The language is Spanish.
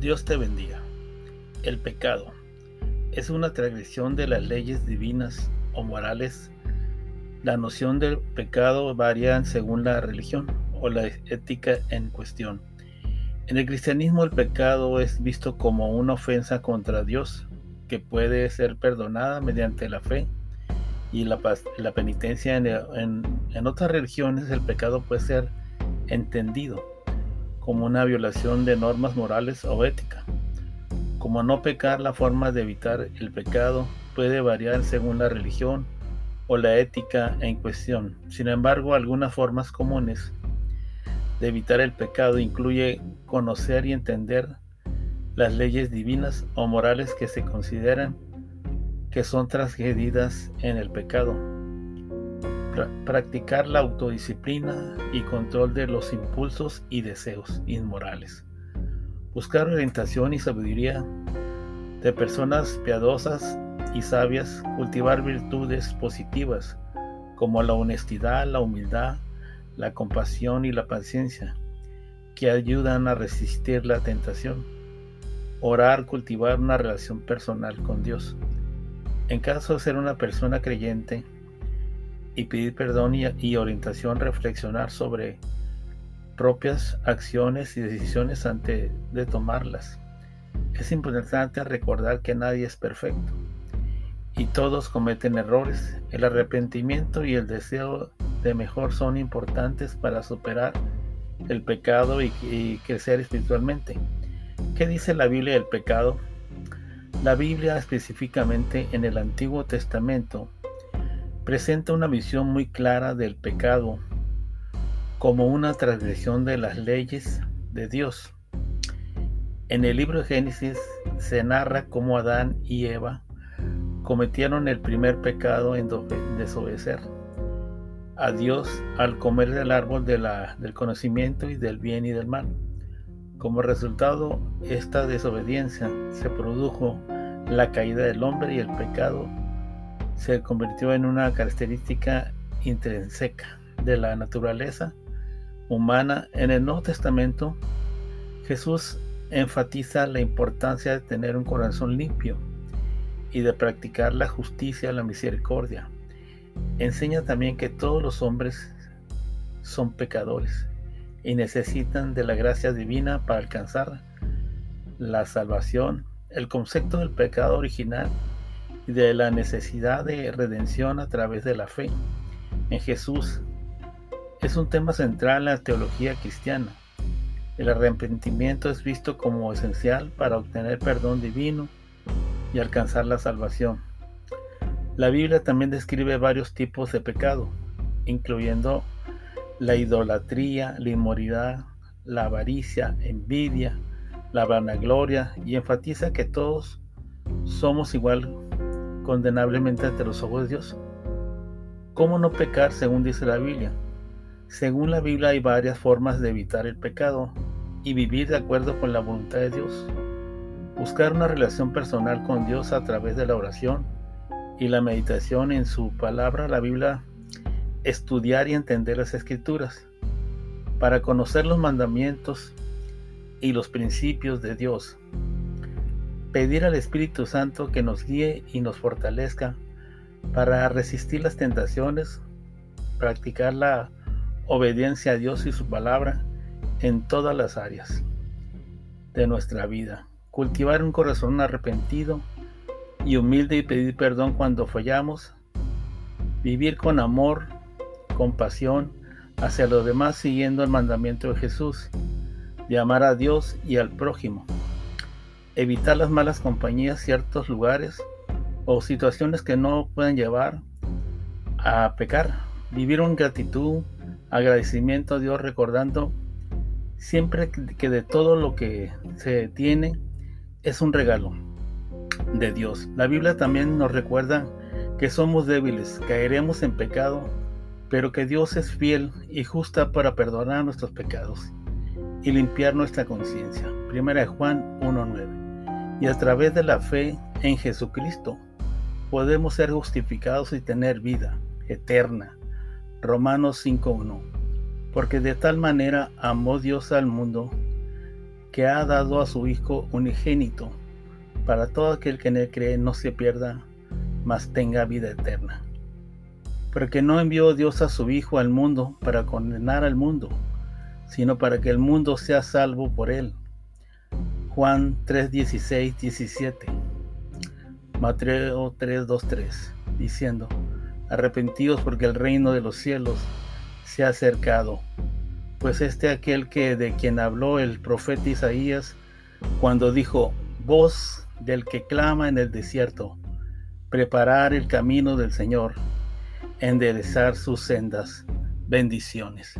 Dios te bendiga. El pecado es una transgresión de las leyes divinas o morales. La noción del pecado varía según la religión o la ética en cuestión. En el cristianismo el pecado es visto como una ofensa contra Dios que puede ser perdonada mediante la fe y la, penitencia. en otras religiones el pecado puede ser entendido como una violación de normas morales o ética. Como no pecar, la forma de evitar el pecado puede variar según la religión o la ética en cuestión. Sin embargo, algunas formas comunes de evitar el pecado incluye conocer y entender las leyes divinas o morales que se consideran que son transgredidas en el pecado practicar la autodisciplina y control de los impulsos y deseos inmorales. Buscar orientación y sabiduría de personas piadosas y sabias, cultivar virtudes positivas como la honestidad, la humildad, la compasión y la paciencia, que ayudan a resistir la tentación. Orar, cultivar una relación personal con Dios. En caso de ser una persona creyente, y pedir perdón y, orientación, reflexionar sobre propias acciones y decisiones antes de tomarlas. Es importante recordar que nadie es perfecto y todos cometen errores. El arrepentimiento y el deseo de mejor son importantes para superar el pecado y, y crecer espiritualmente. ¿Qué dice la Biblia del pecado? La Biblia específicamente en el Antiguo Testamento presenta una visión muy clara del pecado como una transgresión de las leyes de Dios. En el libro de Génesis se narra cómo Adán y Eva cometieron el primer pecado en desobedecer a Dios al comer del árbol del conocimiento y del bien y del mal. Como resultado, esta desobediencia se produjo la caída del hombre y el pecado se convirtió en una característica intrínseca de la naturaleza humana. En el Nuevo Testamento, Jesús enfatiza la importancia de tener un corazón limpio y de practicar la justicia, la misericordia. Enseña también que todos los hombres son pecadores y necesitan de la gracia divina para alcanzar la salvación. El concepto del pecado original de la necesidad de redención a través de la fe en Jesús es un tema central en la teología cristiana. El arrepentimiento es visto como esencial para obtener perdón divino y alcanzar la salvación. La Biblia también describe varios tipos de pecado, incluyendo la idolatría, la inmoralidad, la avaricia, envidia, la vanagloria y enfatiza que todos somos igual condenablemente ante los ojos de Dios. ¿Cómo no pecar según dice la Biblia? Según la Biblia hay varias formas de evitar el pecado y vivir de acuerdo con la voluntad de Dios. Buscar una relación personal con Dios a través de la oración y la meditación en su palabra, la Biblia, estudiar y entender las escrituras para conocer los mandamientos y los principios de Dios pedir al Espíritu Santo que nos guíe y nos fortalezca para resistir las tentaciones, practicar la obediencia a Dios y su palabra en todas las áreas de nuestra vida, cultivar un corazón arrepentido y humilde y pedir perdón cuando fallamos, vivir con amor, compasión hacia los demás siguiendo el mandamiento de Jesús, de amar a Dios y al prójimo evitar las malas compañías, ciertos lugares o situaciones que no pueden llevar a pecar. Vivir en gratitud, agradecimiento a Dios, recordando siempre que de todo lo que se tiene es un regalo de Dios. La Biblia también nos recuerda que somos débiles, caeremos en pecado, pero que Dios es fiel y justa para perdonar nuestros pecados y limpiar nuestra conciencia. Primera de Juan 1.9 y a través de la fe en Jesucristo podemos ser justificados y tener vida eterna. Romanos 5.1. Porque de tal manera amó Dios al mundo que ha dado a su Hijo unigénito, para todo aquel que en él cree no se pierda, mas tenga vida eterna. Porque no envió Dios a su Hijo al mundo para condenar al mundo, sino para que el mundo sea salvo por él. Juan 3, 16, 17. Mateo 3, 2, 3, diciendo, arrepentidos porque el reino de los cielos se ha acercado. Pues este aquel que de quien habló el profeta Isaías cuando dijo, voz del que clama en el desierto, preparar el camino del Señor, enderezar sus sendas. Bendiciones.